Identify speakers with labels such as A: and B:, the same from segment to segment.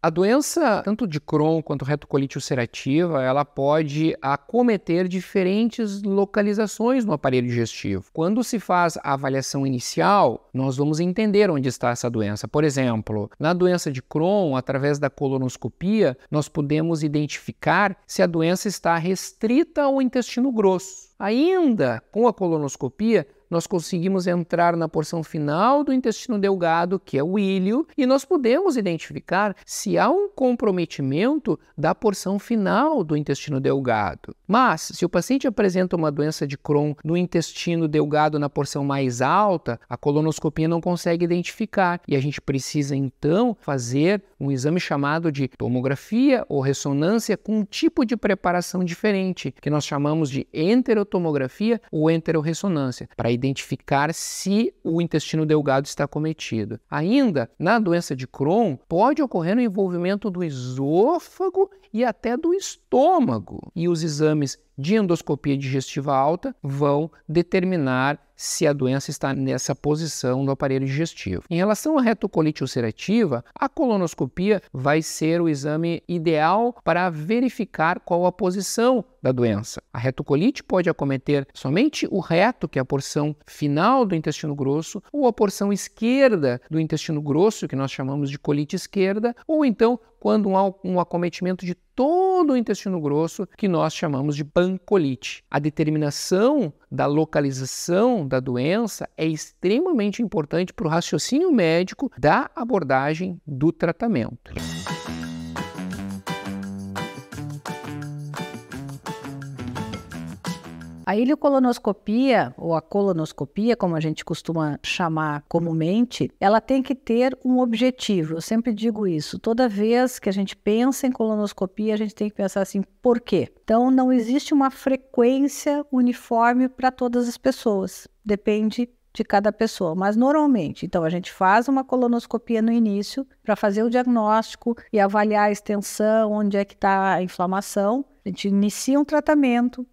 A: A doença, tanto de Crohn quanto retocolite ulcerativa, ela pode acometer diferentes localizações no aparelho digestivo. Quando se faz a avaliação inicial, nós vamos entender onde está essa doença. Por exemplo, na doença de Crohn, através da colonoscopia, nós podemos identificar se a doença está restrita ao intestino grosso. Ainda com a colonoscopia, nós conseguimos entrar na porção final do intestino delgado, que é o ilho, e nós podemos identificar se há um comprometimento da porção final do intestino delgado. Mas, se o paciente apresenta uma doença de Crohn no intestino delgado na porção mais alta, a colonoscopia não consegue identificar e a gente precisa então fazer um exame chamado de tomografia ou ressonância com um tipo de preparação diferente, que nós chamamos de enterotomografia ou enteroressonância, para identificar se o intestino delgado está cometido. Ainda, na doença de Crohn, pode ocorrer o envolvimento do esôfago e até do estômago. E os exames de endoscopia digestiva alta vão determinar se a doença está nessa posição no aparelho digestivo. Em relação à retocolite ulcerativa, a colonoscopia vai ser o exame ideal para verificar qual a posição da doença. A retocolite pode acometer somente o reto, que é a porção final do intestino grosso, ou a porção esquerda do intestino grosso, que nós chamamos de colite esquerda, ou então quando há um acometimento de todo o intestino grosso, que nós chamamos de pancolite. A determinação da localização da doença é extremamente importante para o raciocínio médico da abordagem do tratamento.
B: A ileocolonoscopia, ou a colonoscopia, como a gente costuma chamar comumente, ela tem que ter um objetivo. Eu sempre digo isso. Toda vez que a gente pensa em colonoscopia, a gente tem que pensar assim, por quê? Então, não existe uma frequência uniforme para todas as pessoas. Depende de cada pessoa, mas normalmente, então a gente faz uma colonoscopia no início para fazer o diagnóstico e avaliar a extensão, onde é que está a inflamação. A gente inicia um tratamento,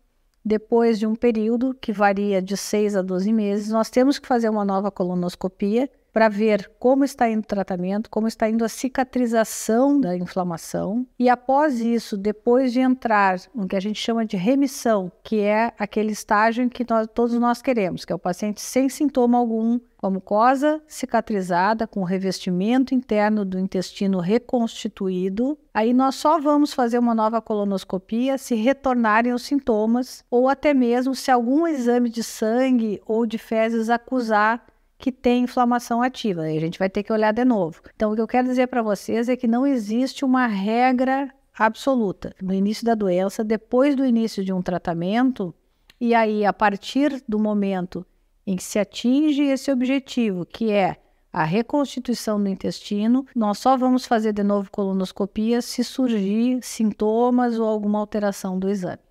B: depois de um período que varia de 6 a 12 meses, nós temos que fazer uma nova colonoscopia para ver como está indo o tratamento, como está indo a cicatrização da inflamação. E após isso, depois de entrar no que a gente chama de remissão, que é aquele estágio em que nós, todos nós queremos, que é o paciente sem sintoma algum, com a mucosa cicatrizada, com o revestimento interno do intestino reconstituído, aí nós só vamos fazer uma nova colonoscopia se retornarem os sintomas ou até mesmo se algum exame de sangue ou de fezes acusar que tem inflamação ativa. A gente vai ter que olhar de novo. Então, o que eu quero dizer para vocês é que não existe uma regra absoluta. No início da doença, depois do início de um tratamento, e aí a partir do momento em que se atinge esse objetivo, que é a reconstituição do intestino, nós só vamos fazer de novo colonoscopia se surgir sintomas ou alguma alteração do exame.